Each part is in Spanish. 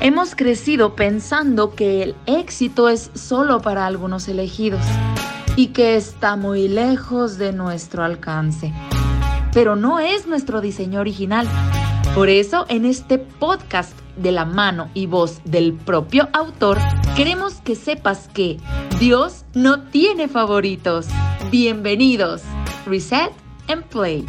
Hemos crecido pensando que el éxito es solo para algunos elegidos y que está muy lejos de nuestro alcance. Pero no es nuestro diseño original. Por eso, en este podcast de la mano y voz del propio autor, queremos que sepas que Dios no tiene favoritos. Bienvenidos. Reset and Play.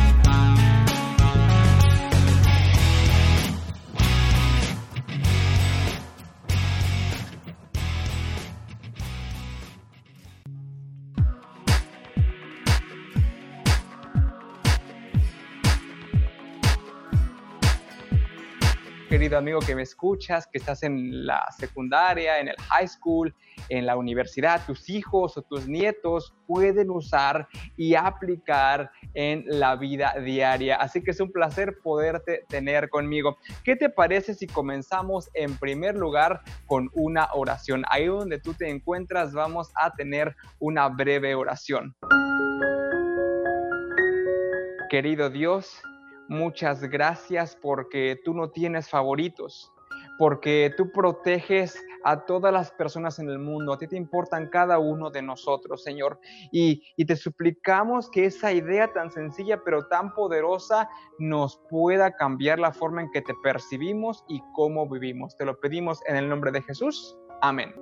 Querido amigo que me escuchas, que estás en la secundaria, en el high school, en la universidad, tus hijos o tus nietos pueden usar y aplicar en la vida diaria. Así que es un placer poderte tener conmigo. ¿Qué te parece si comenzamos en primer lugar con una oración? Ahí donde tú te encuentras vamos a tener una breve oración. Querido Dios, muchas gracias porque tú no tienes favoritos, porque tú proteges a todas las personas en el mundo, a ti te importan cada uno de nosotros, Señor. Y, te suplicamos que esa idea tan sencilla pero tan poderosa nos pueda cambiar la forma en que te percibimos y cómo vivimos. Te lo pedimos en el nombre de Jesús. Amén.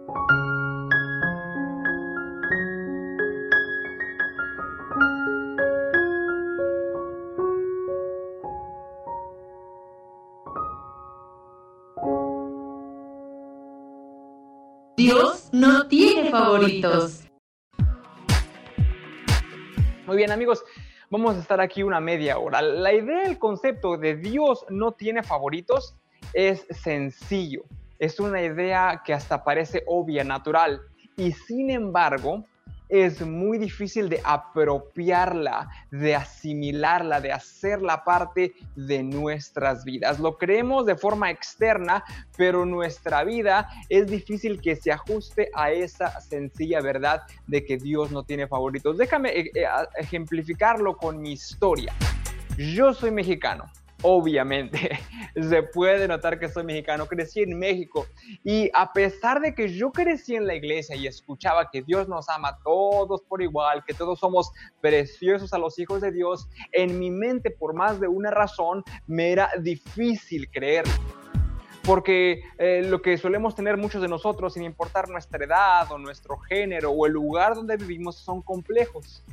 Muy bien amigos, vamos a estar aquí una media hora. La idea, el concepto de Dios no tiene favoritos es sencillo. Es una idea que hasta parece obvia, natural. Y sin embargo, es muy difícil de apropiarla, de asimilarla, de hacerla parte de nuestras vidas. Lo creemos de forma externa, pero nuestra vida es difícil que se ajuste a esa sencilla verdad de que Dios no tiene favoritos. Déjame eh, eh, ejemplificarlo con mi historia. Yo soy mexicano obviamente. Se puede notar que soy mexicano, crecí en México y a pesar de que yo crecí en la iglesia y escuchaba que Dios nos ama a todos por igual, que todos somos preciosos a los hijos de Dios, en mi mente por más de una razón me era difícil creer porque eh, lo que solemos tener muchos de nosotros, sin importar nuestra edad o nuestro género o el lugar donde vivimos, son complejos.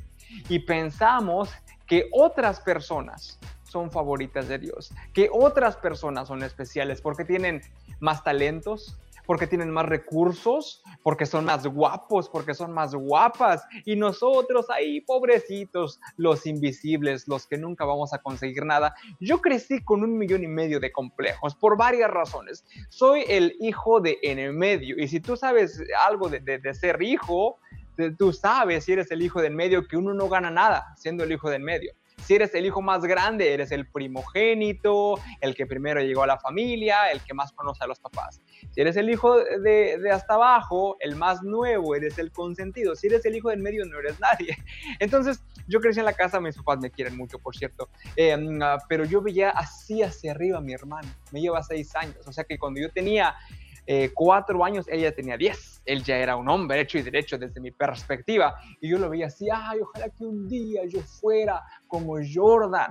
Y pensamos que otras personas son favoritas de Dios, que otras personas son especiales porque tienen más talentos, porque tienen más recursos, porque son más guapos, porque son más guapas. Y nosotros ahí, pobrecitos, los invisibles, los que nunca vamos a conseguir nada. Yo crecí con un millón y medio de complejos por varias razones. Soy el hijo de en el medio. Y si tú sabes algo de, de ser hijo, tú sabes si eres el hijo del medio que uno no gana nada siendo el hijo del medio. Si eres el hijo más grande, eres el primogénito, el que primero llegó a la familia, el que más conoce a los papás. Si eres el hijo de, hasta abajo, el más nuevo, eres el consentido. Si eres el hijo del medio, no eres nadie. Entonces, yo crecí en la casa, mis papás me quieren mucho, por cierto, em, ah, pero yo veía así hacia arriba a mi hermano. Me lleva seis años. O sea que cuando yo tenía eh, cuatro años, ella tenía diez. Él ya era un hombre hecho y derecho desde mi perspectiva. Y yo lo veía así, ay, ojalá que un día yo fuera como Jordan.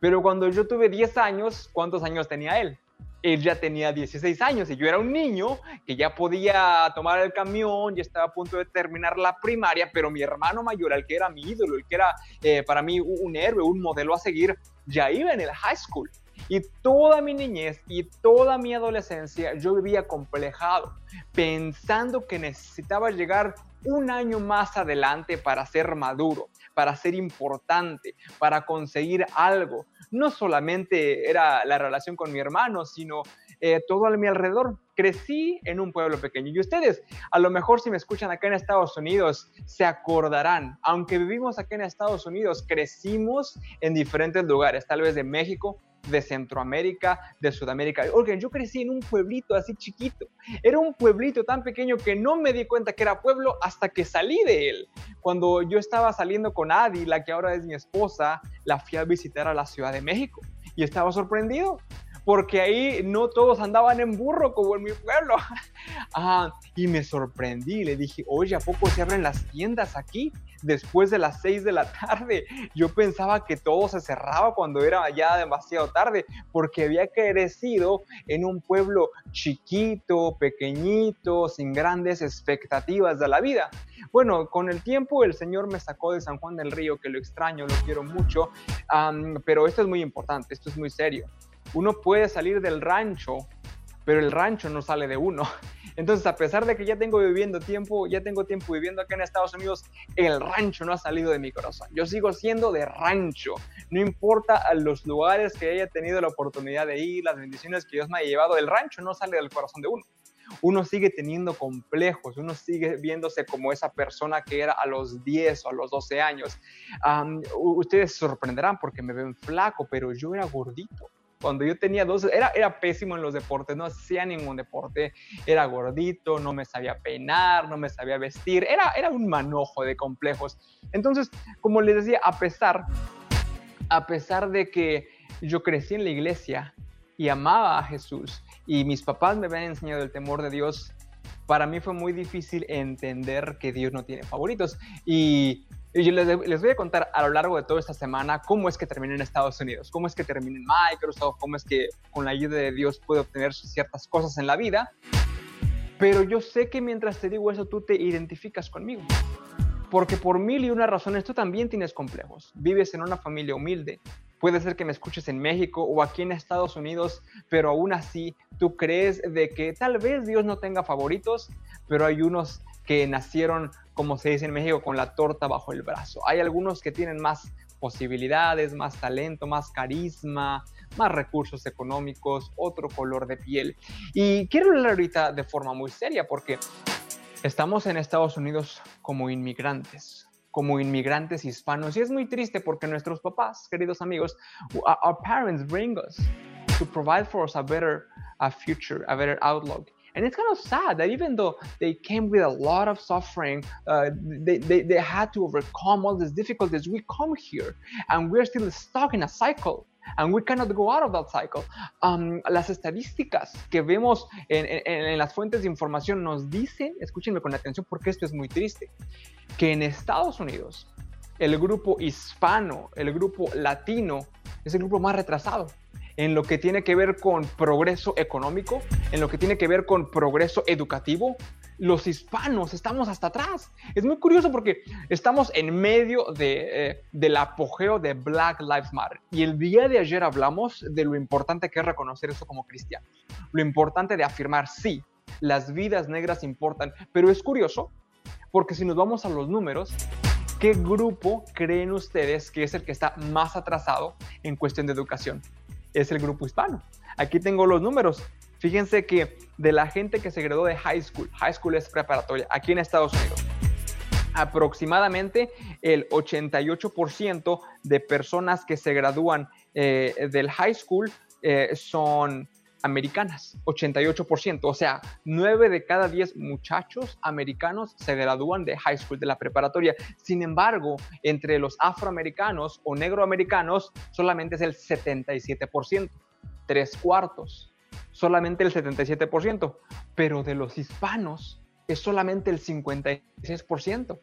Pero cuando yo tuve 10 años, ¿cuántos años tenía él? Él ya tenía 16 años y yo era un niño que ya podía tomar el camión, ya estaba a punto de terminar la primaria, pero mi hermano mayor, el que era mi ídolo, el que era eh, para mí un héroe, un modelo a seguir, ya iba en el high school. Y toda mi niñez y toda mi adolescencia yo vivía complejado, pensando que necesitaba llegar un año más adelante para ser maduro, para ser importante, para conseguir algo. No solamente era la relación con mi hermano, sino eh, todo a mi alrededor. Crecí en un pueblo pequeño y ustedes, a lo mejor si me escuchan acá en Estados Unidos, se acordarán, aunque vivimos acá en Estados Unidos, crecimos en diferentes lugares, tal vez de México, de Centroamérica, de Sudamérica. Oigan, yo crecí en un pueblito así chiquito. Era un pueblito tan pequeño que no me di cuenta que era pueblo hasta que salí de él. Cuando yo estaba saliendo con Adi, la que ahora es mi esposa, la fui a visitar a la Ciudad de México y estaba sorprendido porque ahí no todos andaban en burro como en mi pueblo. Ah, y me sorprendí, le dije, oye, ¿a poco se abren las tiendas aquí? después de las 6 de la tarde. Yo pensaba que todo se cerraba cuando era ya demasiado tarde, porque había crecido en un pueblo chiquito, pequeñito, sin grandes expectativas de la vida. Bueno, con el tiempo el Señor me sacó de San Juan del Río, que lo extraño, lo quiero mucho, pero esto es muy importante, esto es muy serio. Uno puede salir del rancho, pero el rancho no sale de uno. Entonces, a pesar de que ya tengo viviendo tiempo, ya tengo tiempo viviendo acá en Estados Unidos, el rancho no ha salido de mi corazón. Yo sigo siendo de rancho. No importa a los lugares que haya tenido la oportunidad de ir, las bendiciones que Dios me ha llevado, el rancho no sale del corazón de uno uno sigue teniendo complejos, uno sigue viéndose como esa persona que era a los 10 o a los 12 años. ustedes se sorprenderán porque me ven flaco, pero yo era gordito cuando yo tenía 12, era, era pésimo en los deportes, no hacía ningún deporte, era gordito, no me sabía peinar, no me sabía vestir, era, era un manojo de complejos. Entonces, como les decía, a pesar, a pesar de que yo crecí en la iglesia y amaba a Jesús y mis papás me habían enseñado el temor de Dios, para mí fue muy difícil entender que Dios no tiene favoritos. Y y yo les, voy a contar a lo largo de toda esta semana cómo es que terminé en Estados Unidos, cómo es que terminé en Microsoft, cómo es que con la ayuda de Dios puedo obtener ciertas cosas en la vida. Pero yo sé que mientras te digo eso, tú te identificas conmigo. Porque por mil y una razones tú también tienes complejos. Vives en una familia humilde. Puede ser que me escuches en México o aquí en Estados Unidos, pero aún así tú crees de que tal vez Dios no tenga favoritos, pero hay unos que nacieron, como se dice en México, con la torta bajo el brazo. Hay algunos que tienen más posibilidades, más talento, más carisma, más recursos económicos, otro color de piel. Y quiero hablar ahorita de forma muy seria porque estamos en Estados Unidos como inmigrantes como inmigrantes hispanos y es muy triste porque nuestros papás, queridos amigos, our parents bring us to provide for us a better a future, a better outlook. And it's kind of sad that even though they came with a lot of suffering, uh, they, they, they had to overcome all these difficulties. We come here and we're still stuck in a cycle. And we cannot go out of that cycle. Um, las estadísticas que vemos en, en, en, las fuentes de información nos dicen, escúchenme con atención porque esto es muy triste, que en Estados Unidos el grupo hispano, el grupo latino, es el grupo más retrasado en lo que tiene que ver con progreso económico, en lo que tiene que ver con progreso educativo, los hispanos estamos hasta atrás. Es muy curioso porque estamos en medio eh, del apogeo de Black Lives Matter. Y el día de ayer hablamos de lo importante que es reconocer eso como cristianos. Lo importante de afirmar, sí, las vidas negras importan. Pero es curioso porque si nos vamos a los números, ¿qué grupo creen ustedes que es el que está más atrasado en cuestión de educación? Es el grupo hispano. Aquí tengo los números. Fíjense que de la gente que se graduó de high school, high school es preparatoria, aquí en Estados Unidos, aproximadamente el 88% de personas que se gradúan eh, del high school eh, son americanas, 88%, o sea, 9 de cada 10 muchachos americanos se gradúan de high school, de la preparatoria. Sin embargo, entre los afroamericanos o negroamericanos solamente es el 77%, tres cuartos, solamente el 77%, pero de los hispanos es solamente el 56%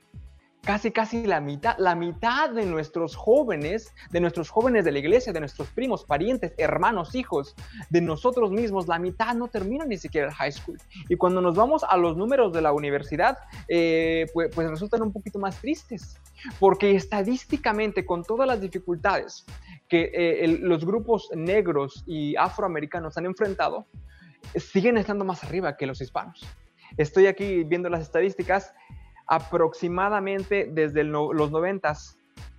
casi casi la mitad, la mitad de nuestros jóvenes, de nuestros jóvenes de la iglesia, de nuestros primos, parientes, hermanos, hijos, de nosotros mismos, la mitad no termina ni siquiera el high school. Y cuando nos vamos a los números de la universidad, eh, pues, pues, resultan un poquito más tristes, porque estadísticamente, con todas las dificultades que eh, los grupos negros y afroamericanos han enfrentado, siguen estando más arriba que los hispanos. Estoy aquí viendo las estadísticas aproximadamente desde los 90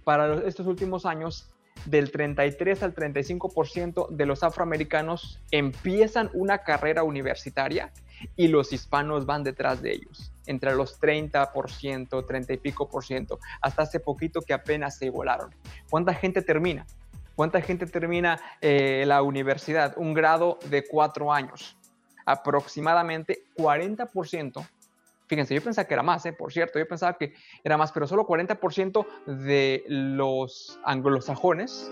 para estos últimos años, del 33 al 35% de los afroamericanos empiezan una carrera universitaria y los hispanos van detrás de ellos, entre los 30%, 30 y pico por ciento, hasta hace poquito que apenas se igualaron. ¿Cuánta gente termina? ¿Cuánta gente termina eh, la universidad? Un grado de cuatro años. Aproximadamente 40% Fíjense, yo pensaba que era más, ¿eh? por cierto, yo pensaba que era más, pero solo 40% de los anglosajones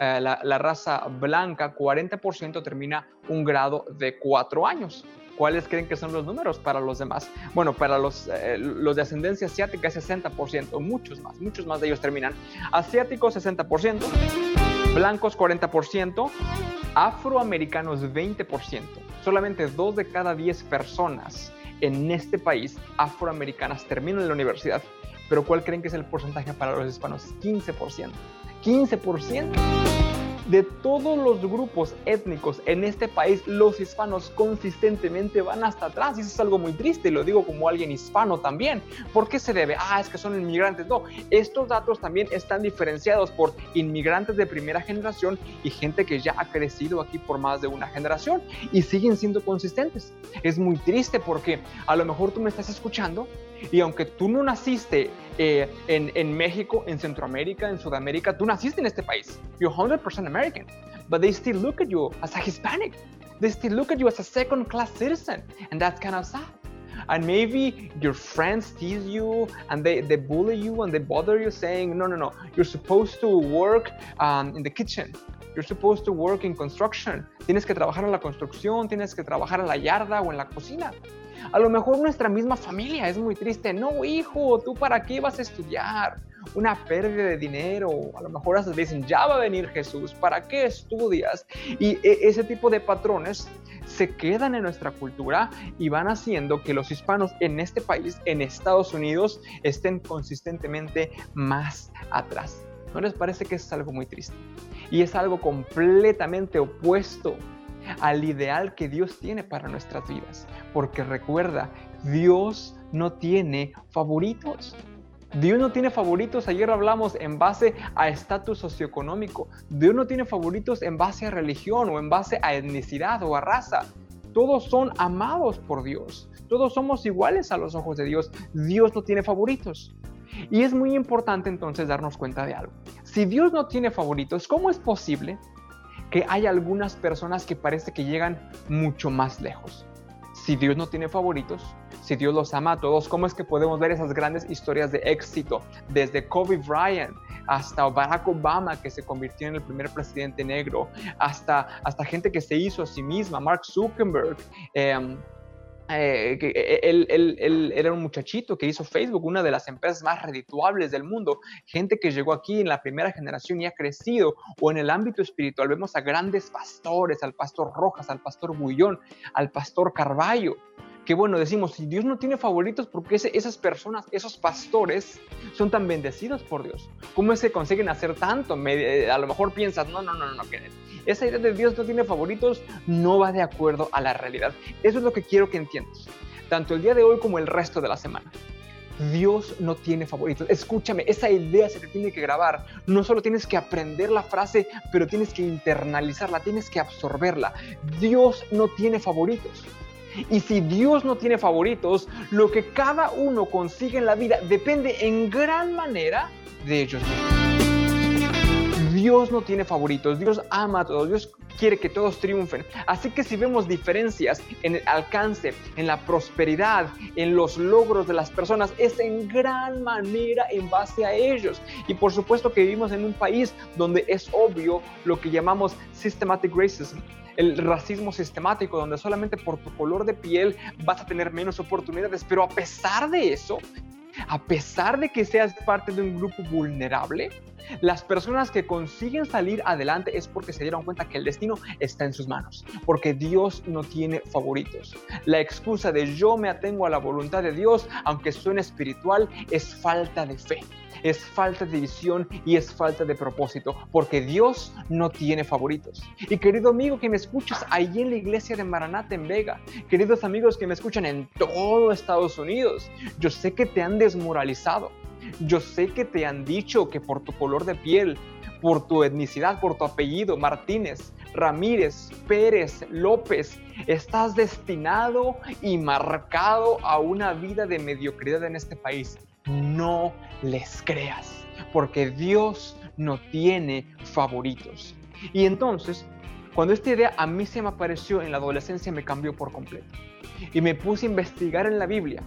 eh, la, raza blanca, 40% termina un grado de cuatro años. ¿Cuáles creen que son los números para los demás? Bueno, para los, eh, los de ascendencia asiática es 60%, muchos más, muchos más de ellos terminan. Asiáticos 60%, blancos 40%, afroamericanos 20%. Solamente dos de cada 10 personas en este país afroamericanas terminan la universidad. Pero ¿cuál creen que es el porcentaje para los hispanos? 15%. 15% de todos los grupos étnicos en este país, los hispanos consistentemente van hasta atrás. Y eso es algo muy triste, lo digo como alguien hispano también. ¿Por qué se debe? Ah, es que son inmigrantes. No, estos datos también están diferenciados por inmigrantes de primera generación y gente que ya ha crecido aquí por más de una generación y siguen siendo consistentes. Es muy triste porque a lo mejor tú me estás escuchando y aunque tú no naciste eh, en, en, México, en Centroamérica, en Sudamérica, tú naciste en este país. You're 100% American. But they still look at you as a Hispanic. They still look at you as a second class citizen. And that's kind of sad. And maybe your friends tease you and they, they bully you and they bother you saying, no, no, no, you're supposed to work um, in the kitchen. You're supposed to work in construction. Tienes que trabajar en la construcción, tienes que trabajar en la yarda o en la cocina. A lo mejor nuestra misma familia es muy triste. No, hijo, ¿tú para qué vas a estudiar? Una pérdida de dinero. A lo mejor hasta dicen, ya va a venir Jesús, ¿para qué estudias? Y e, ese tipo de patrones se quedan en nuestra cultura y van haciendo que los hispanos en este país, en Estados Unidos, estén consistentemente más atrás. ¿No les parece que es algo muy triste? Y es algo completamente opuesto al ideal que Dios tiene para nuestras vidas. Porque recuerda, Dios no tiene favoritos. Dios no tiene favoritos, ayer hablamos en base a estatus socioeconómico. Dios no tiene favoritos en base a religión o en base a etnicidad o a raza. Todos son amados por Dios. Todos somos iguales a los ojos de Dios. Dios no tiene favoritos. Y es muy importante entonces darnos cuenta de algo. Si Dios no tiene favoritos, ¿cómo es posible que hay algunas personas que parece que llegan mucho más lejos. Si Dios no tiene favoritos, si Dios los ama a todos, ¿cómo es que podemos ver esas grandes historias de éxito? Desde Kobe Bryant hasta Barack Obama, que se convirtió en el primer presidente negro, hasta, hasta gente que se hizo a sí misma, Mark Zuckerberg. Eh, eh, que eh, él, era un muchachito que hizo Facebook, una de las empresas más redituables del mundo, gente que llegó aquí en la primera generación y ha crecido, o en el ámbito espiritual vemos a grandes pastores, al pastor Rojas, al pastor Bullón, al pastor Carballo, que bueno, decimos, si Dios no tiene favoritos, porque esas personas, esos pastores, son tan bendecidos por Dios? ¿Cómo es que consiguen hacer tanto? Eh, a lo mejor piensas, no, no, no, no, esa idea de Dios no tiene favoritos no va de acuerdo a la realidad. Eso es lo que quiero que entiendas, tanto el día de hoy como el resto de la semana. Dios no tiene favoritos. Escúchame, esa idea se te tiene que grabar. No solo tienes que aprender la frase, pero tienes que internalizarla, tienes que absorberla. Dios no tiene favoritos. Y si Dios no tiene favoritos, lo que cada uno consigue en la vida depende en gran manera de ellos mismos. Dios no tiene favoritos, Dios ama a todos, Dios quiere que todos triunfen. Así que si vemos diferencias en el alcance, en la prosperidad, en los logros de las personas, es en gran manera en base a ellos. Y por supuesto que vivimos en un país donde es obvio lo que llamamos systematic racism el racismo sistemático, donde solamente por tu color de piel vas a tener menos oportunidades, pero a pesar de eso, a pesar de que seas parte de un grupo vulnerable, las personas que consiguen salir adelante es porque se dieron cuenta que el destino está en sus manos, porque Dios no tiene favoritos. La excusa de yo me atengo a la voluntad de Dios, aunque suene espiritual, es falta de fe es falta de visión y es falta de propósito, porque Dios no tiene favoritos. Y querido amigo que me escuchas ahí en la iglesia de Maranata en Vega, queridos amigos que me escuchan en todo Estados Unidos, yo sé que te han desmoralizado, yo sé que te han dicho que por tu color de piel, por tu etnicidad, por tu apellido, Martínez, Ramírez, Pérez, López, estás destinado y marcado a una vida de mediocridad en este país no les creas, porque Dios no tiene favoritos. Y entonces, cuando esta idea a mí se me apareció en la adolescencia, me cambió por completo. Y me puse a investigar en la Biblia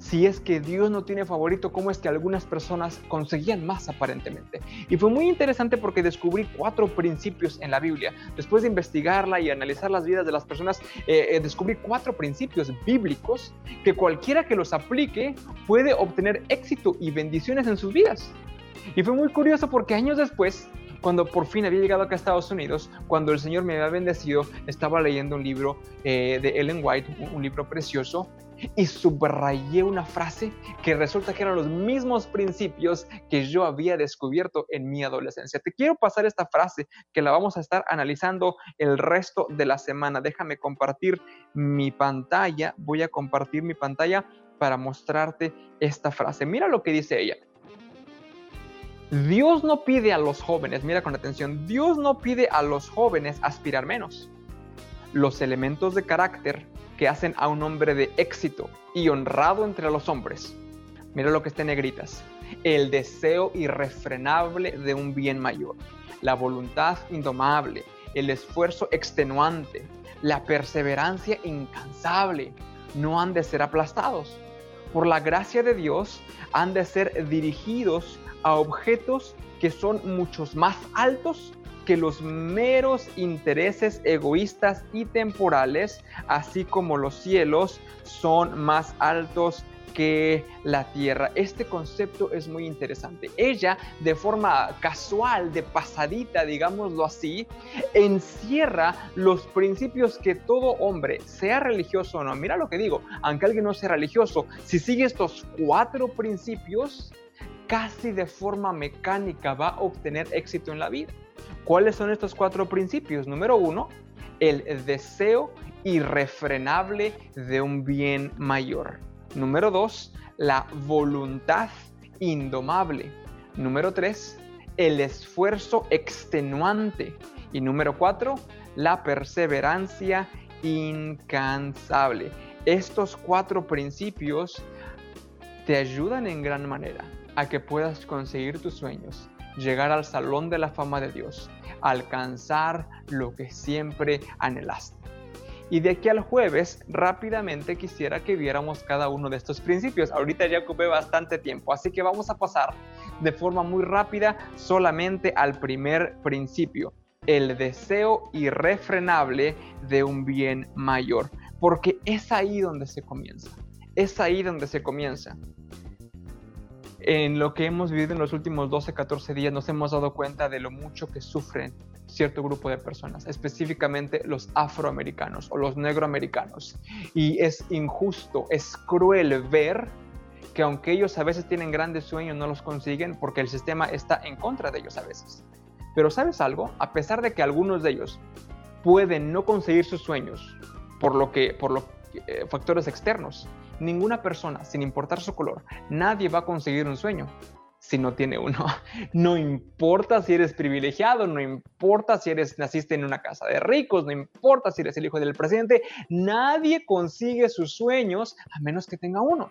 si es que Dios no tiene favorito, ¿cómo es que algunas personas conseguían más aparentemente? Y fue muy interesante porque descubrí cuatro principios en la Biblia. Después de investigarla y analizar las vidas de las personas, eh, eh, descubrí cuatro principios bíblicos que cualquiera que los aplique puede obtener éxito y bendiciones en sus vidas. Y fue muy curioso porque años después cuando por fin había llegado acá a Estados Unidos, cuando el Señor me había bendecido, estaba leyendo un libro eh, de Ellen White, un, libro precioso, y subrayé una frase que resulta que eran los mismos principios que yo había descubierto en mi adolescencia. Te quiero pasar esta frase que la vamos a estar analizando el resto de la semana. Déjame compartir mi pantalla. Voy a compartir mi pantalla para mostrarte esta frase. Mira lo que dice ella. Dios no pide a los jóvenes, mira con atención, Dios no pide a los jóvenes aspirar menos. Los elementos de carácter que hacen a un hombre de éxito y honrado entre los hombres. Mira lo que está en negritas. El deseo irrefrenable de un bien mayor, la voluntad indomable, el esfuerzo extenuante, la perseverancia incansable, no han de ser aplastados. Por la gracia de Dios han de ser dirigidos a objetos que son muchos más altos que los meros intereses egoístas y temporales, así como los cielos son más altos que la tierra. Este concepto es muy interesante. Ella, de forma casual, de pasadita, digámoslo así, encierra los principios que todo hombre, sea religioso o no, mira lo que digo, aunque alguien no sea religioso, si sigue estos cuatro principios, casi de forma mecánica va a obtener éxito en la vida. ¿Cuáles son estos cuatro principios? Número uno, el deseo irrefrenable de un bien mayor. Número dos, la voluntad indomable. Número tres, el esfuerzo extenuante. Y número cuatro, la perseverancia incansable. Estos cuatro principios te ayudan en gran manera a que puedas conseguir tus sueños, llegar al salón de la fama de Dios, alcanzar lo que siempre anhelaste. Y de aquí al jueves, rápidamente quisiera que viéramos cada uno de estos principios. Ahorita ya ocupé bastante tiempo, así que vamos a pasar de forma muy rápida solamente al primer principio, el deseo irrefrenable de un bien mayor, porque es ahí donde se comienza. Es ahí donde se comienza en lo que hemos vivido en los últimos 12, 14 días nos hemos dado cuenta de lo mucho que sufren cierto grupo de personas, específicamente los afroamericanos o los negroamericanos. Y es injusto, es cruel ver que aunque ellos a veces tienen grandes sueños, no los consiguen porque el sistema está en contra de ellos a veces. Pero sabes algo, a pesar de que algunos de ellos pueden no conseguir sus sueños por lo que, por los eh, factores externos, ninguna persona, sin importar su color, nadie va a conseguir un sueño si no tiene uno. No importa si eres privilegiado, no importa si eres naciste en una casa de ricos, no importa si eres el hijo del presidente, nadie consigue sus sueños a menos que tenga uno.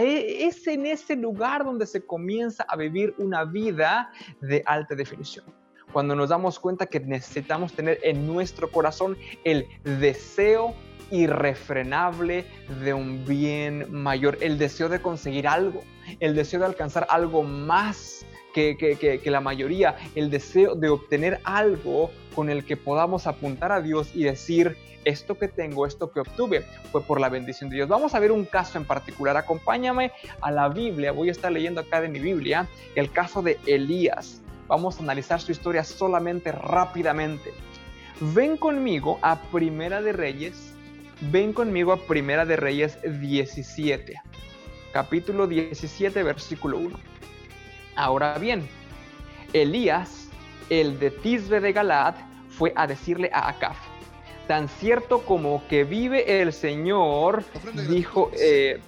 E, es en ese lugar donde se comienza a vivir una vida de alta definición. Cuando nos damos cuenta que necesitamos tener en nuestro corazón el deseo irrefrenable de un bien mayor, el deseo de conseguir algo, el deseo de alcanzar algo más que, que, la mayoría, el deseo de obtener algo con el que podamos apuntar a Dios y decir, esto que tengo, esto que obtuve, fue por la bendición de Dios. Vamos a ver un caso en particular. Acompáñame a la Biblia. Voy a estar leyendo acá de mi Biblia el caso de Elías. Vamos a analizar su historia solamente rápidamente. Ven conmigo a Primera de Reyes, Ven conmigo a Primera de Reyes 17, capítulo 17, versículo 1. Ahora bien, Elías, el de Tisbe de Galaad, fue a decirle a Acab, tan cierto como que vive el Señor, dijo eh,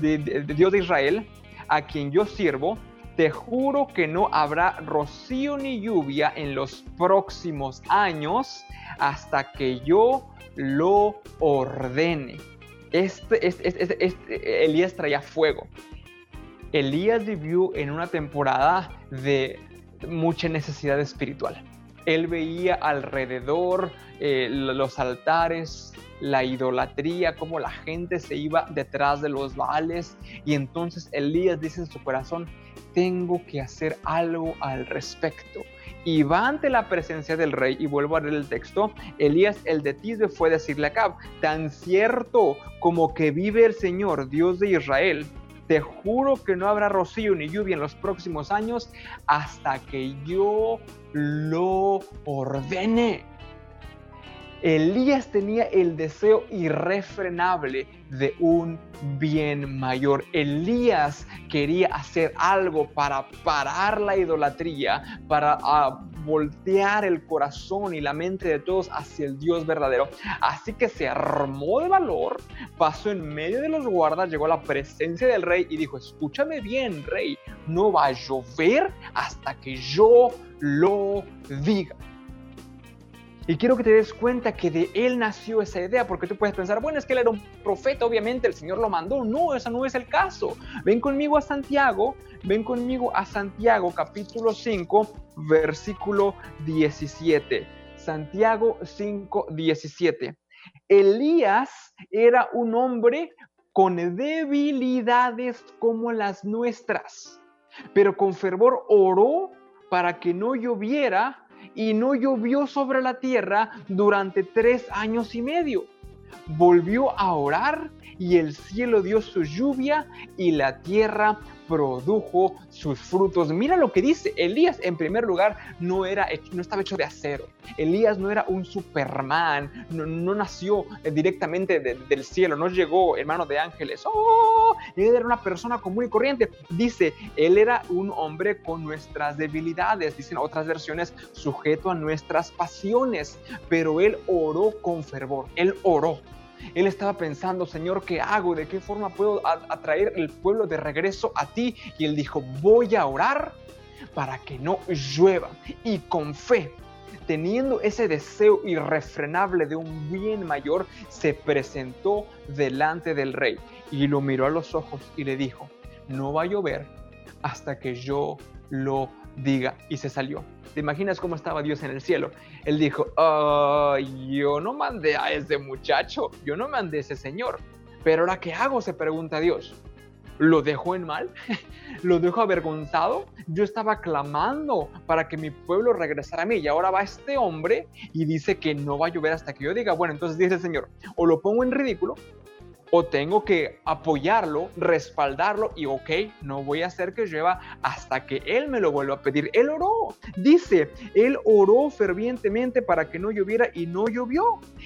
de, Dios de Israel, a quien yo sirvo, te juro que no habrá rocío ni lluvia en los próximos años hasta que yo lo ordene. Este, este, este, Elías traía fuego. Elías vivió en una temporada de mucha necesidad espiritual. Él veía alrededor eh, los altares, la idolatría, cómo la gente se iba detrás de los baales. Y entonces Elías dice en su corazón, tengo que hacer algo al respecto. Y va ante la presencia del rey, y vuelvo a leer el texto, Elías el de Tisbe fue a decirle a Acab, tan cierto como que vive el Señor, Dios de Israel, te juro que no habrá rocío ni lluvia en los próximos años hasta que yo lo ordene. Elías tenía el deseo irrefrenable de un bien mayor. Elías quería hacer algo para parar la idolatría, para ah, voltear el corazón y la mente de todos hacia el Dios verdadero. Así que se armó de valor, pasó en medio de los guardas, llegó a la presencia del rey y dijo, escúchame bien, rey, no va a llover hasta que yo lo diga. Y quiero que te des cuenta que de él nació esa idea, porque tú puedes pensar, bueno, es que él era un profeta, obviamente el Señor lo mandó. No, eso no es el caso. Ven conmigo a Santiago, ven conmigo a Santiago capítulo 5, versículo 17. Santiago 5, 17. Elías era un hombre con debilidades como las nuestras, pero con fervor oró para que no lloviera y no llovió sobre la tierra durante tres años y medio. Volvió a orar y el cielo dio su lluvia y la tierra produjo sus frutos. Mira lo que dice Elías, en primer lugar, no, era, no estaba hecho de acero. Elías no era un Superman, no, nació directamente del cielo, no llegó hermano de ángeles. Oh, él era una persona común y corriente. Dice, él era un hombre con nuestras debilidades, dicen otras versiones, sujeto a nuestras pasiones, pero él oró con fervor, él oró. Él estaba pensando, Señor, ¿qué hago? ¿De qué forma puedo atraer el pueblo de regreso a ti? Y él dijo, voy a orar para que no llueva. Y con fe, teniendo ese deseo irrefrenable de un bien mayor, se presentó delante del rey y lo miró a los ojos y le dijo, no va a llover hasta que yo lo diga. Y se salió. ¿Te imaginas cómo estaba Dios en el cielo? Él dijo, yo no mandé a ese muchacho, yo no mandé a ese señor. Pero ahora, ¿qué hago? Se pregunta Dios. ¿Lo dejo en mal? ¿Lo dejo avergonzado? Yo estaba clamando para que mi pueblo regresara a mí y ahora va este hombre y dice que no va a llover hasta que yo diga, bueno, entonces dice el Señor, o lo pongo en ridículo tengo que apoyarlo, respaldarlo y ok, no voy a hacer que llueva hasta que Él me lo vuelva a pedir. Él oró, dice, Él oró fervientemente para que no lloviera y no llovió.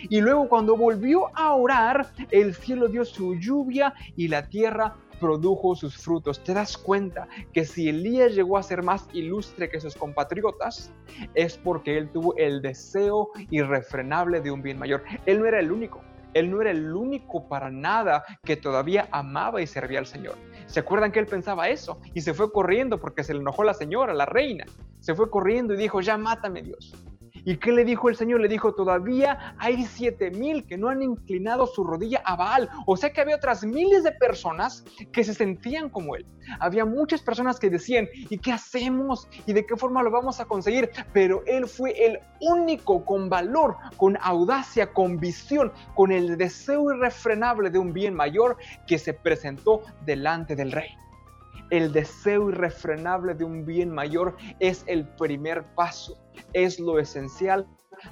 Y luego cuando volvió a orar, el cielo dio su lluvia y la tierra produjo sus frutos. ¿Te das cuenta que si Elías llegó a ser más ilustre que sus compatriotas, es porque él tuvo el deseo irrefrenable de un bien mayor? Él no era el único. Él no era el único para nada que todavía amaba y servía al Señor. ¿Se acuerdan que él pensaba eso? Y se fue corriendo porque se le enojó la señora, la reina. Se fue corriendo y dijo, ya mátame Dios. ¿Y qué le dijo el Señor? Le dijo, todavía hay siete mil que no han inclinado su rodilla a Baal. O sea que había otras miles de personas que se sentían como él. Había muchas personas que decían, ¿y qué hacemos? ¿Y de qué forma lo vamos a conseguir? Pero él fue el único con valor, con audacia, con visión, con el deseo irrefrenable de un bien mayor que se presentó delante del rey el deseo irrefrenable de un bien mayor es el primer paso, es lo esencial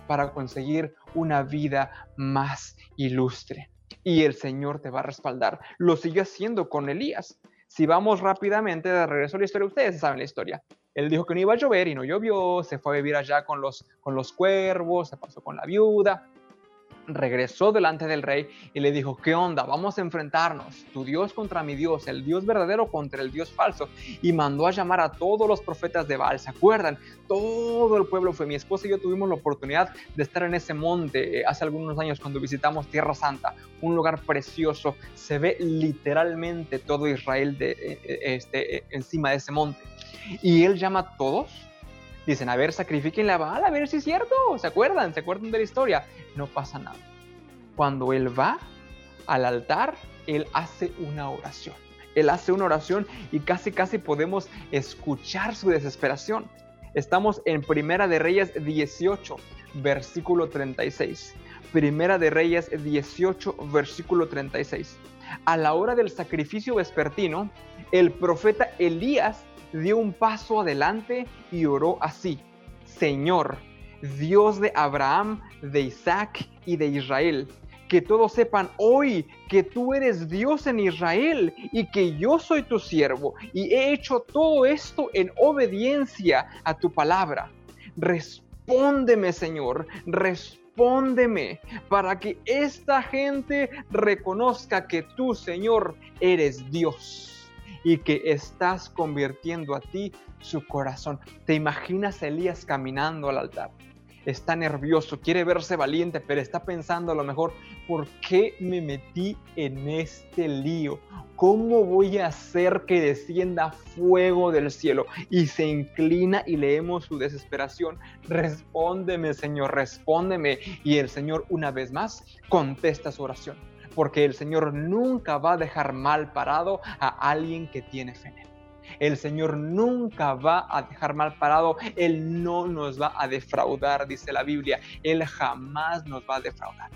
para conseguir una vida más ilustre. Y el Señor te va a respaldar. Lo sigue haciendo con Elías. Si vamos rápidamente de regreso a la historia, ustedes saben la historia. Él dijo que no iba a llover y no llovió, se fue a vivir allá con los, con los cuervos, se pasó con la viuda, regresó delante del rey y le dijo, ¿qué onda? Vamos a enfrentarnos, tu Dios contra mi Dios, el Dios verdadero contra el Dios falso. Y mandó a llamar a todos los profetas de Baal, ¿se acuerdan? Todo el pueblo fue, mi esposa y yo tuvimos la oportunidad de estar en ese monte eh, hace algunos años cuando visitamos Tierra Santa, un lugar precioso, se ve literalmente todo Israel de, eh, eh, este, encima de ese monte. Y él llama a todos Dicen, a ver, sacrifiquen la bala, a ver si es cierto. ¿Se acuerdan? ¿Se acuerdan de la historia? No pasa nada. Cuando él va al altar, él hace una oración. Él hace una oración y casi, casi podemos escuchar su desesperación. Estamos en Primera de Reyes 18, versículo 36. Primera de Reyes 18, versículo 36. A la hora del sacrificio vespertino, el profeta Elías dio un paso adelante y oró así, Señor, Dios de Abraham, de Isaac y de Israel, que todos sepan hoy que tú eres Dios en Israel y que yo soy tu siervo y he hecho todo esto en obediencia a tu palabra. Respóndeme, Señor, respóndeme para que esta gente reconozca que tú, Señor, eres Dios y que estás convirtiendo a ti su corazón. ¿Te imaginas a Elías caminando al altar? está nervioso, quiere verse valiente, pero está pensando a lo mejor, ¿por qué me metí en este lío? ¿Cómo voy a hacer que descienda fuego del cielo? Y se inclina y leemos su desesperación. Respóndeme, Señor, respóndeme. Y el Señor una vez más contesta su oración. Porque el Señor nunca va a dejar mal parado a alguien que tiene fe en él. El Señor nunca va a dejar mal parado. Él no nos va a defraudar, dice la Biblia. Él jamás nos va a defraudar.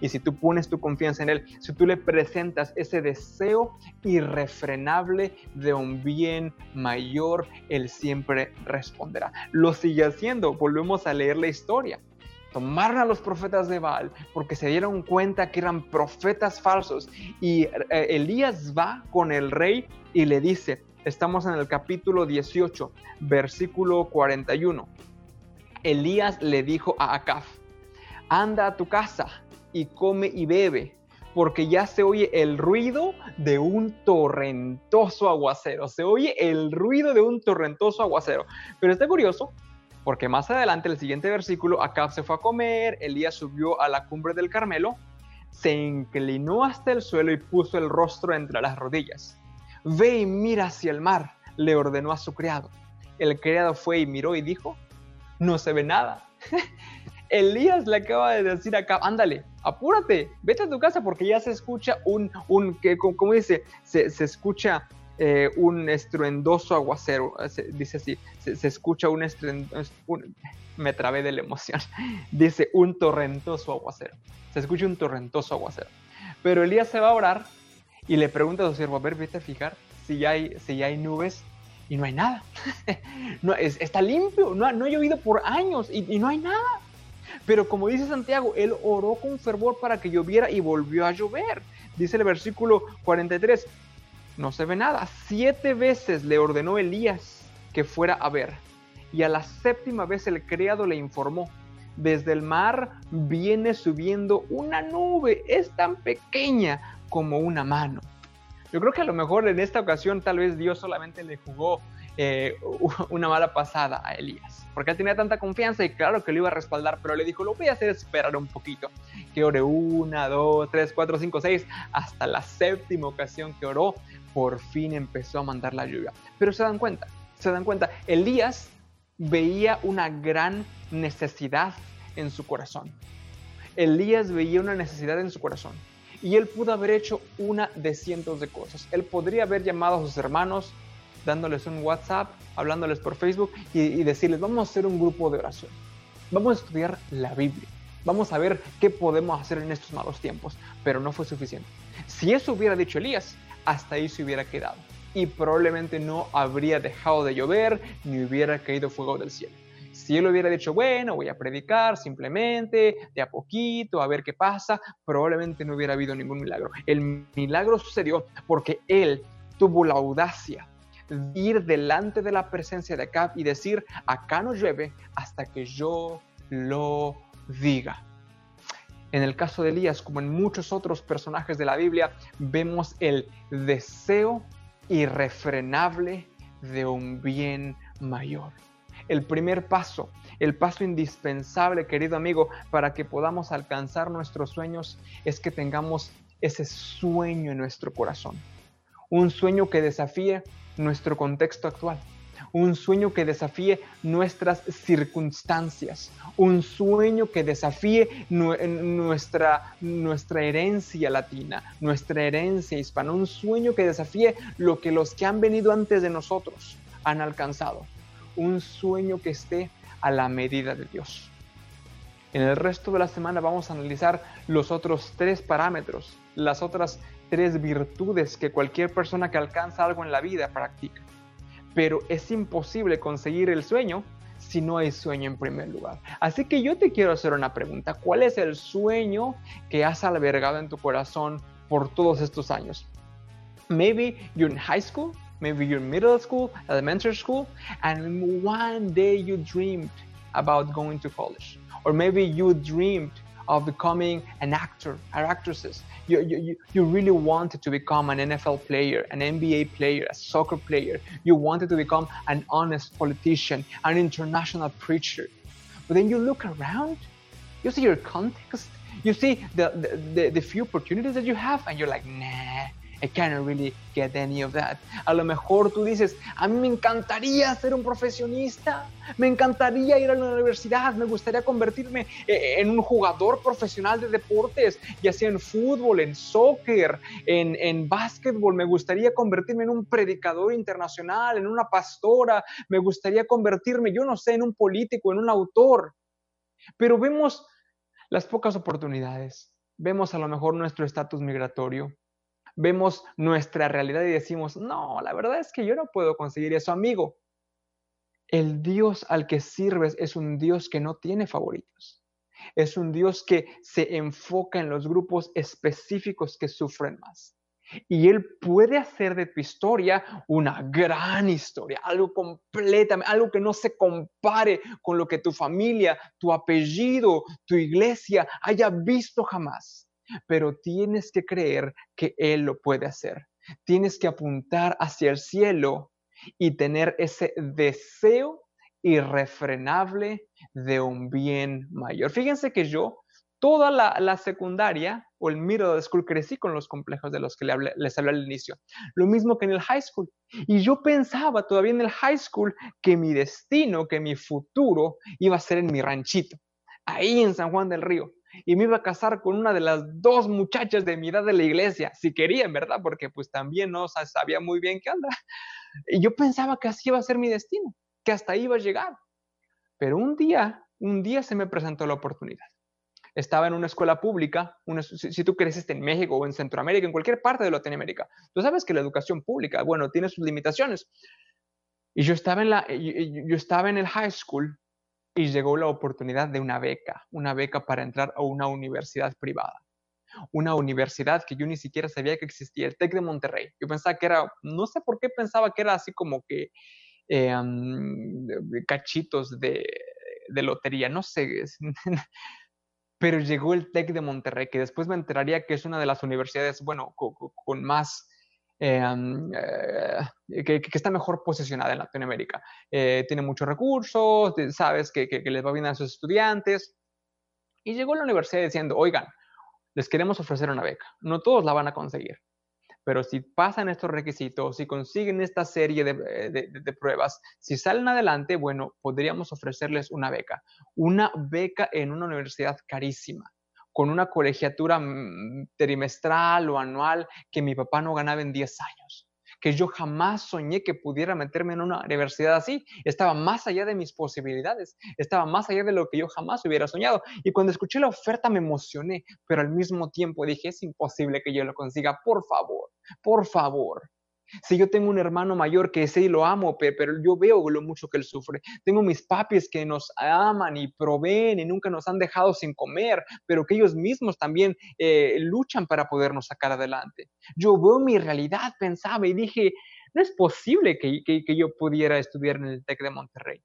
Y si tú pones tu confianza en Él, si tú le presentas ese deseo irrefrenable de un bien mayor, Él siempre responderá. Lo sigue haciendo. Volvemos a leer la historia. Tomaron a los profetas de Baal porque se dieron cuenta que eran profetas falsos. Y eh, Elías va con el rey y le dice, Estamos en el capítulo 18, versículo 41. Elías le dijo a Acaf, anda a tu casa y come y bebe, porque ya se oye el ruido de un torrentoso aguacero. Se oye el ruido de un torrentoso aguacero. Pero está curioso, porque más adelante, el siguiente versículo, Acab se fue a comer, Elías subió a la cumbre del Carmelo, se inclinó hasta el suelo y puso el rostro entre las rodillas. Ve y mira hacia el mar, le ordenó a su criado. El criado fue y miró y dijo, no se ve nada. Elías le acaba de decir acá, ándale, apúrate, vete a tu casa porque ya se escucha un, un que, como dice, se, escucha eh, un estruendoso aguacero, dice así, se, escucha un estruendoso, me trabé de la emoción, dice un torrentoso aguacero, se escucha un torrentoso aguacero. Pero Elías se va a orar y le pregunta a su siervo, a ver, vete a fijar si hay, si hay nubes y no hay nada. no, está limpio, no, no ha llovido por años y, y no hay nada. Pero como dice Santiago, él oró con fervor para que lloviera y volvió a llover. Dice el versículo 43, no se ve nada. Siete veces le ordenó Elías que fuera a ver. Y a la séptima vez el criado le informó, desde el mar viene subiendo una nube, es tan pequeña como una mano. Yo creo que a lo mejor en esta ocasión tal vez Dios solamente le jugó eh, una mala pasada a Elías, porque él tenía tanta confianza y claro que lo iba a respaldar, pero le dijo, lo voy a hacer esperar un poquito, que ore una, dos, tres, cuatro, cinco, seis, hasta la séptima ocasión que oró, por fin empezó a mandar la lluvia. Pero se dan cuenta, se dan cuenta, Elías veía una gran necesidad en su corazón. Elías veía una necesidad en su corazón y él pudo haber hecho una de cientos de cosas. Él podría haber llamado a sus hermanos, dándoles un WhatsApp, hablándoles por Facebook y, decirles, vamos a hacer un grupo de oración. Vamos a estudiar la Biblia. Vamos a ver qué podemos hacer en estos malos tiempos. Pero no fue suficiente. Si eso hubiera dicho Elías, hasta ahí se hubiera quedado. Y probablemente no habría dejado de llover ni hubiera caído fuego del cielo. Si él hubiera dicho, bueno, voy a predicar simplemente, de a poquito, a ver qué pasa, probablemente no hubiera habido ningún milagro. El milagro sucedió porque él tuvo la audacia ir delante de la presencia de Acab y decir, acá no llueve hasta que yo lo diga. En el caso de Elías, como en muchos otros personajes de la Biblia, vemos el deseo irrefrenable de un bien mayor el primer paso, el paso indispensable, querido amigo, para que podamos alcanzar nuestros sueños es que tengamos ese sueño en nuestro corazón. Un sueño que desafíe nuestro contexto actual. Un sueño que desafíe nuestras circunstancias. Un sueño que desafíe nuestra, nuestra herencia latina, nuestra herencia hispana. Un sueño que desafíe lo que los que han venido antes de nosotros han alcanzado un sueño que esté a la medida de Dios. En el resto de la semana vamos a analizar los otros tres parámetros, las otras tres virtudes que cualquier persona que alcanza algo en la vida practica. Pero es imposible conseguir el sueño si no hay sueño en primer lugar. Así que yo te quiero hacer una pregunta. ¿Cuál es el sueño que has albergado en tu corazón por todos estos años? Maybe you're in high school, maybe you're in middle school, elementary school, and one day you dreamed about going to college. Or maybe you dreamed of becoming an actor or actresses. You, you, you really wanted to become an NFL player, an NBA player, a soccer player. You wanted to become an honest politician, an international preacher. But then you look around, you see your context, you see the, the, the, the few opportunities that you have, and you're like, nah, I can't really get any of that. A lo mejor tú dices, a mí me encantaría ser un profesionista, me encantaría ir a la universidad, me gustaría convertirme eh, en un jugador profesional de deportes, ya sea en fútbol, en soccer, en, en básquetbol, me gustaría convertirme en un predicador internacional, en una pastora, me gustaría convertirme, yo no sé, en un político, en un autor. Pero vemos las pocas oportunidades, vemos a lo mejor nuestro estatus migratorio, vemos nuestra realidad y decimos, no, la verdad es que yo no puedo conseguir eso, amigo. El Dios al que sirves es un Dios que no tiene favoritos. Es un Dios que se enfoca en los grupos específicos que sufren más. Y Él puede hacer de tu historia una gran historia, algo completamente, algo que no se compare con lo que tu familia, tu apellido, tu iglesia haya visto jamás pero tienes que creer que Él lo puede hacer. Tienes que apuntar hacia el cielo y tener ese deseo irrefrenable de un bien mayor. Fíjense que yo, toda la, secundaria o el middle school, crecí con los complejos de los que les hablé al inicio. Lo mismo que en el high school. Y yo pensaba todavía en el high school que mi destino, que mi futuro iba a ser en mi ranchito, ahí en San Juan del Río y me iba a casar con una de las dos muchachas de mi edad de la iglesia, si querían, ¿verdad? Porque pues también no sabía muy bien qué onda. Y yo pensaba que así iba a ser mi destino, que hasta ahí iba a llegar. Pero un día, un día se me presentó la oportunidad. Estaba en una escuela pública, si, tú creciste en México o en Centroamérica, en cualquier parte de Latinoamérica, tú sabes que la educación pública, bueno, tiene sus limitaciones. Y yo estaba en, la, yo estaba en el high school y llegó la oportunidad de una beca, una beca para entrar a una universidad privada. Una universidad que yo ni siquiera sabía que existía, el TEC de Monterrey. Yo pensaba que era, no sé por qué pensaba que era así como que eh, cachitos de, de lotería, no sé. Pero llegó el TEC de Monterrey, que después me enteraría que es una de las universidades, bueno, con más eh, eh, que, está mejor posicionada en Latinoamérica. Eh, tiene muchos recursos, sabes que, que, les va bien a sus estudiantes. Y llegó a la universidad diciendo, oigan, les queremos ofrecer una beca. No todos la van a conseguir. Pero si pasan estos requisitos, si consiguen esta serie de, pruebas, si salen adelante, bueno, podríamos ofrecerles una beca. Una beca en una universidad carísima con una colegiatura mm, trimestral o anual que mi papá no ganaba en 10 años, que yo jamás soñé que pudiera meterme en una universidad así. Estaba más allá de mis posibilidades, estaba más allá de lo que yo jamás hubiera soñado. Y cuando escuché la oferta me emocioné, pero al mismo tiempo dije, es imposible que yo lo consiga, por favor, por favor. Si yo tengo un hermano mayor que y lo amo, pero yo veo lo mucho que él sufre. Tengo mis papis que nos aman y proveen y nunca nos han dejado sin comer, pero que ellos mismos también eh, luchan para podernos sacar adelante. Yo veo mi realidad, pensaba y dije, no es posible que, que yo pudiera estudiar en el TEC de Monterrey.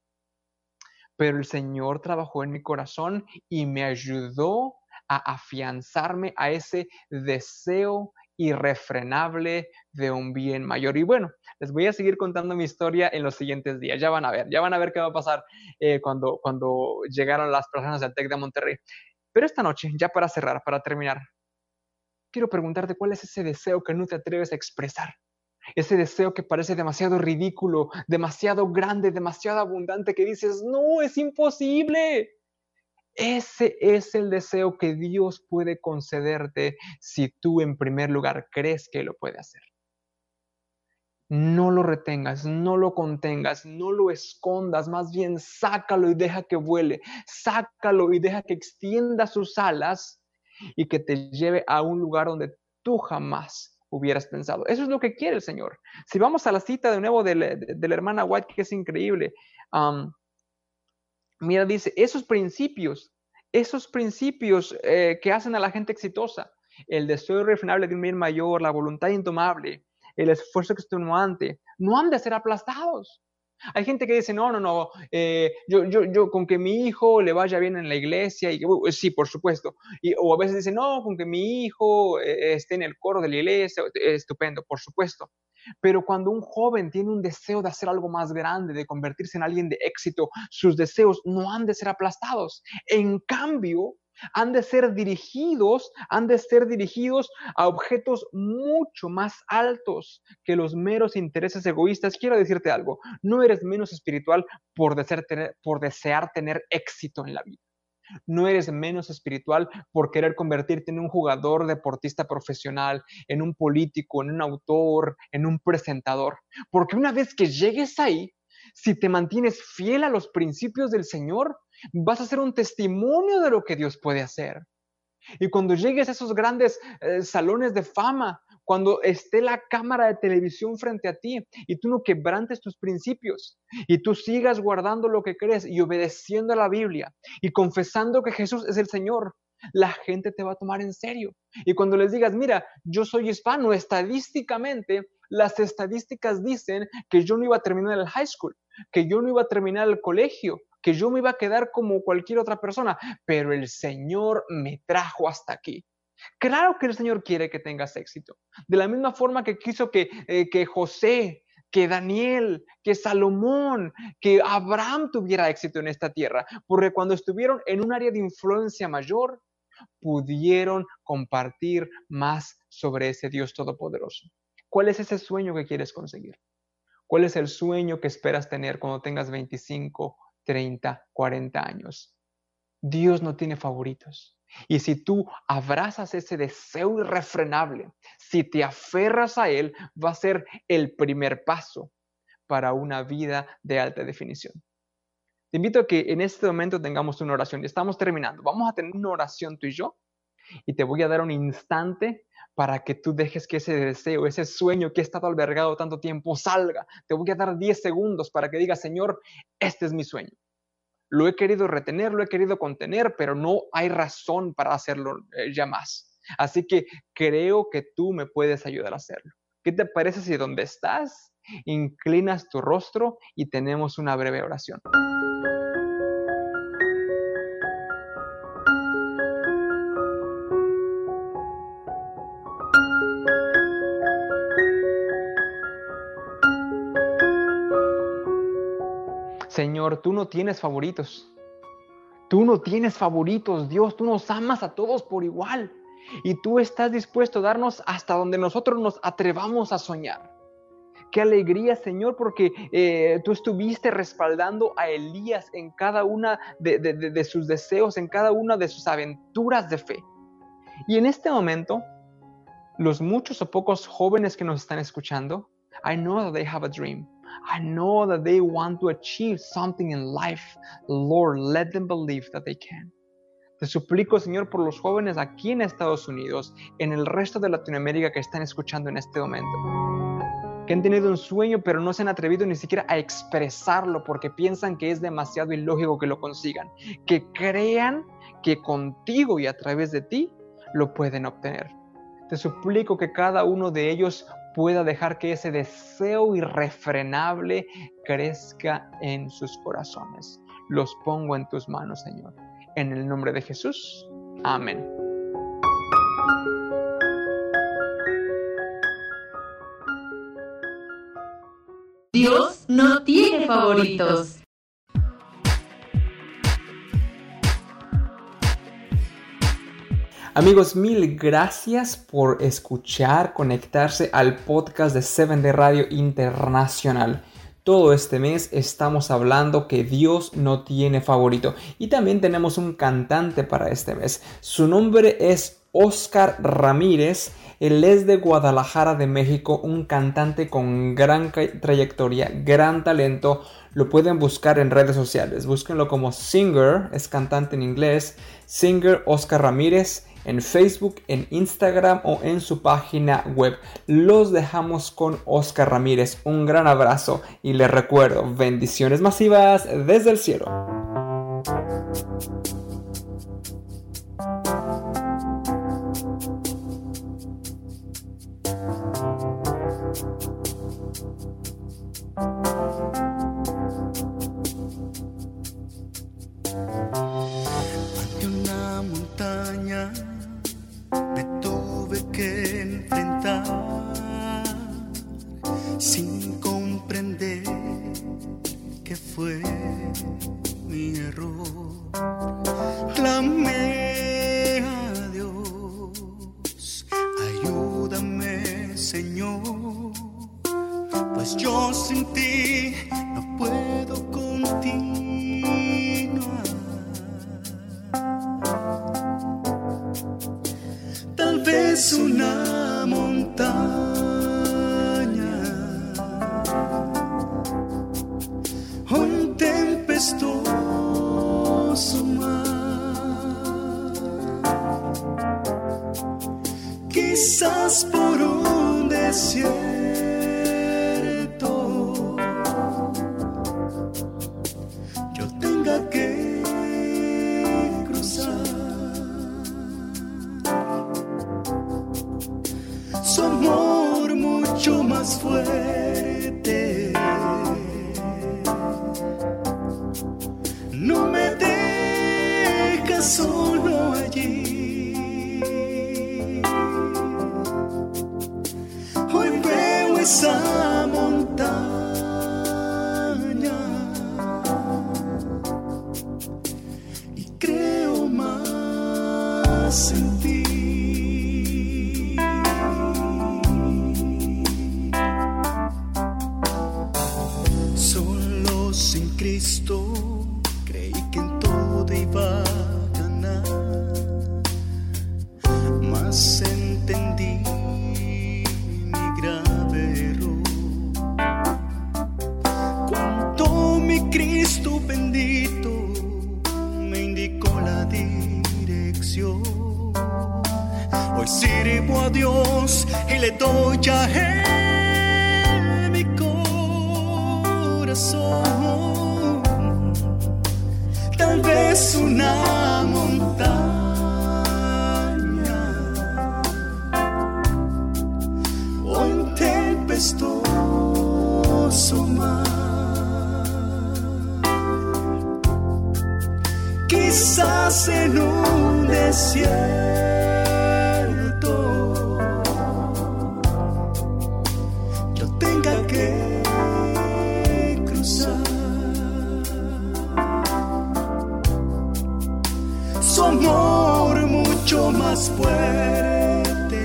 Pero el Señor trabajó en mi corazón y me ayudó a afianzarme a ese deseo irrefrenable de un bien mayor. Y bueno, les voy a seguir contando mi historia en los siguientes días. Ya van a ver, ya van a ver qué va a pasar eh, cuando, cuando llegaron las personas del TEC de Monterrey. Pero esta noche, ya para cerrar, para terminar, quiero preguntarte cuál es ese deseo que no te atreves a expresar. Ese deseo que parece demasiado ridículo, demasiado grande, demasiado abundante, que dices, no, es imposible. Ese es el deseo que Dios puede concederte si tú en primer lugar crees que lo puede hacer. no lo retengas, no lo contengas, no lo escondas, más bien sácalo y deja que vuele, sácalo y deja que extienda sus alas y que te lleve a un lugar donde tú jamás hubieras pensado. Eso es lo que quiere el Señor. Si vamos a la cita de nuevo de, la, hermana White, que es increíble, mira, dice, esos principios, esos principios eh, que hacen a la gente exitosa, el deseo irrefrenable de un bien mayor, la voluntad indomable, el esfuerzo extenuante, no han de ser aplastados. Hay gente que dice, no, no, no, eh, yo, yo, yo, con que mi hijo le vaya bien en la iglesia, y uh, sí, por supuesto. Y, o a veces dice, no, con que mi hijo eh, esté en el coro de la iglesia, estupendo, por supuesto. Pero cuando un joven tiene un deseo de hacer algo más grande, de convertirse en alguien de éxito, sus deseos no han de ser aplastados. En cambio, han de ser dirigidos, han de ser dirigidos a objetos mucho más altos que los meros intereses egoístas. Quiero decirte algo, no eres menos espiritual por desear tener, por desear tener éxito en la vida. No eres menos espiritual por querer convertirte en un jugador deportista profesional, en un político, en un autor, en un presentador. Porque una vez que llegues ahí, si te mantienes fiel a los principios del Señor, vas a ser un testimonio de lo que Dios puede hacer. Y cuando llegues a esos grandes eh, salones de fama, cuando esté la cámara de televisión frente a ti y tú no quebrantes tus principios y tú sigas guardando lo que crees y obedeciendo a la Biblia y confesando que Jesús es el Señor, la gente te va a tomar en serio. Y cuando les digas, mira, yo soy hispano, estadísticamente, las estadísticas dicen que yo no iba a terminar el high school, que yo no iba a terminar el colegio, que yo me iba a quedar como cualquier otra persona, pero el Señor me trajo hasta aquí. Claro que el Señor quiere que tengas éxito. De la misma forma que quiso que, eh, que José, que Daniel, que Salomón, que Abraham tuviera éxito en esta tierra, porque cuando estuvieron en un área de influencia mayor, pudieron compartir más sobre ese Dios todopoderoso. ¿Cuál es ese sueño que quieres conseguir? ¿Cuál es el sueño que esperas tener cuando tengas 25 30, 40 años. Dios no tiene favoritos. Y si tú abrazas ese deseo irrefrenable, si te aferras a él, va a ser el primer paso para una vida de alta definición. Te invito a que en este momento tengamos una oración. Y estamos terminando. Vamos a tener una oración tú y yo. Y te voy a dar un instante para que tú dejes que ese deseo, ese sueño que ha estado albergado tanto tiempo salga. Te voy a dar 10 segundos para que digas, Señor, este es mi sueño. Lo he querido retener, lo he querido contener, pero no hay razón para hacerlo eh, ya más. Así que creo que tú me puedes ayudar a hacerlo. ¿Qué te parece si donde estás inclinas tu rostro y tenemos una breve oración? Señor, tú no tienes favoritos. Tú no tienes favoritos, Dios, tú nos amas a todos por igual. Y tú estás dispuesto a darnos hasta donde nosotros nos atrevamos a soñar. Qué alegría, Señor, porque eh, tú estuviste respaldando a Elías en cada una de, de sus deseos, en cada una de sus aventuras de fe. Y en este momento, los muchos o pocos jóvenes que nos están escuchando, I know that they have a dream. I know that they want to achieve something in life. Lord, let them believe that they can. Te suplico, Señor, por los jóvenes aquí en Estados Unidos, en el resto de Latinoamérica que están escuchando en este momento, que han tenido un sueño pero no se han atrevido ni siquiera a expresarlo porque piensan que es demasiado ilógico que lo consigan, que crean que contigo y a través de ti lo pueden obtener. Te suplico que cada uno de ellos pueda dejar que ese deseo irrefrenable crezca en sus corazones. Los pongo en tus manos, Señor. En el nombre de Jesús. Amén. Dios no tiene favoritos. Amigos, mil gracias por escuchar, conectarse al podcast de Seven de Radio Internacional. Todo este mes estamos hablando que Dios no tiene favorito y también tenemos un cantante para este mes. Su nombre es Oscar Ramírez. Él es de Guadalajara de México, un cantante con gran trayectoria, gran talento. Lo pueden buscar en redes sociales. Búsquenlo como Singer, es cantante en inglés. Singer Oscar Ramírez en Facebook, en Instagram o en su página web. Los dejamos con Oscar Ramírez. Un gran abrazo y les recuerdo, bendiciones masivas desde el cielo. coração. amor mucho más fuerte.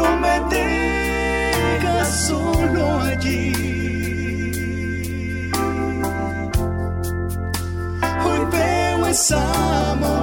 No me dejas solo allí. Hoy veo esa amor.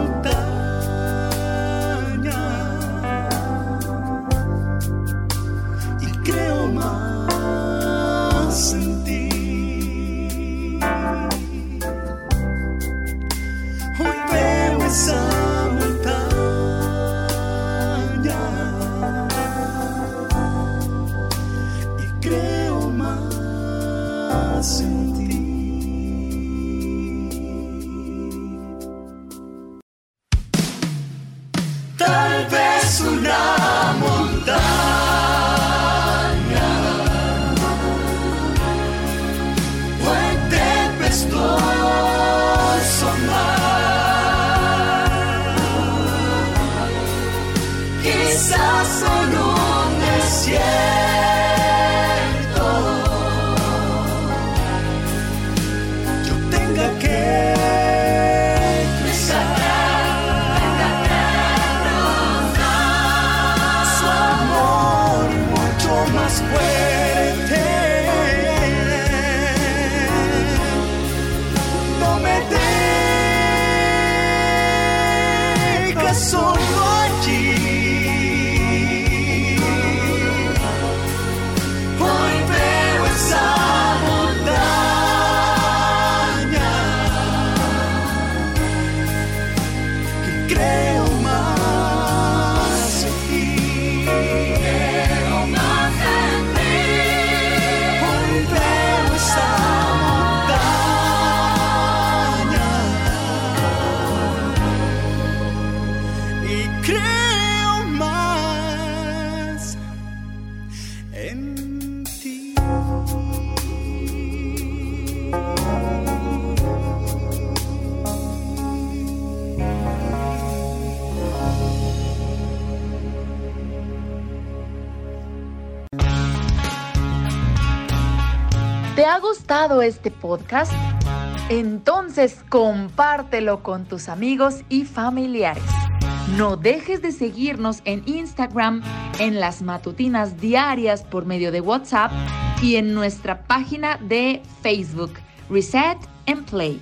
Este podcast? Entonces compártelo con tus amigos y familiares. No dejes de seguirnos en Instagram, en las matutinas diarias por medio de WhatsApp y en nuestra página de Facebook, Reset and Play.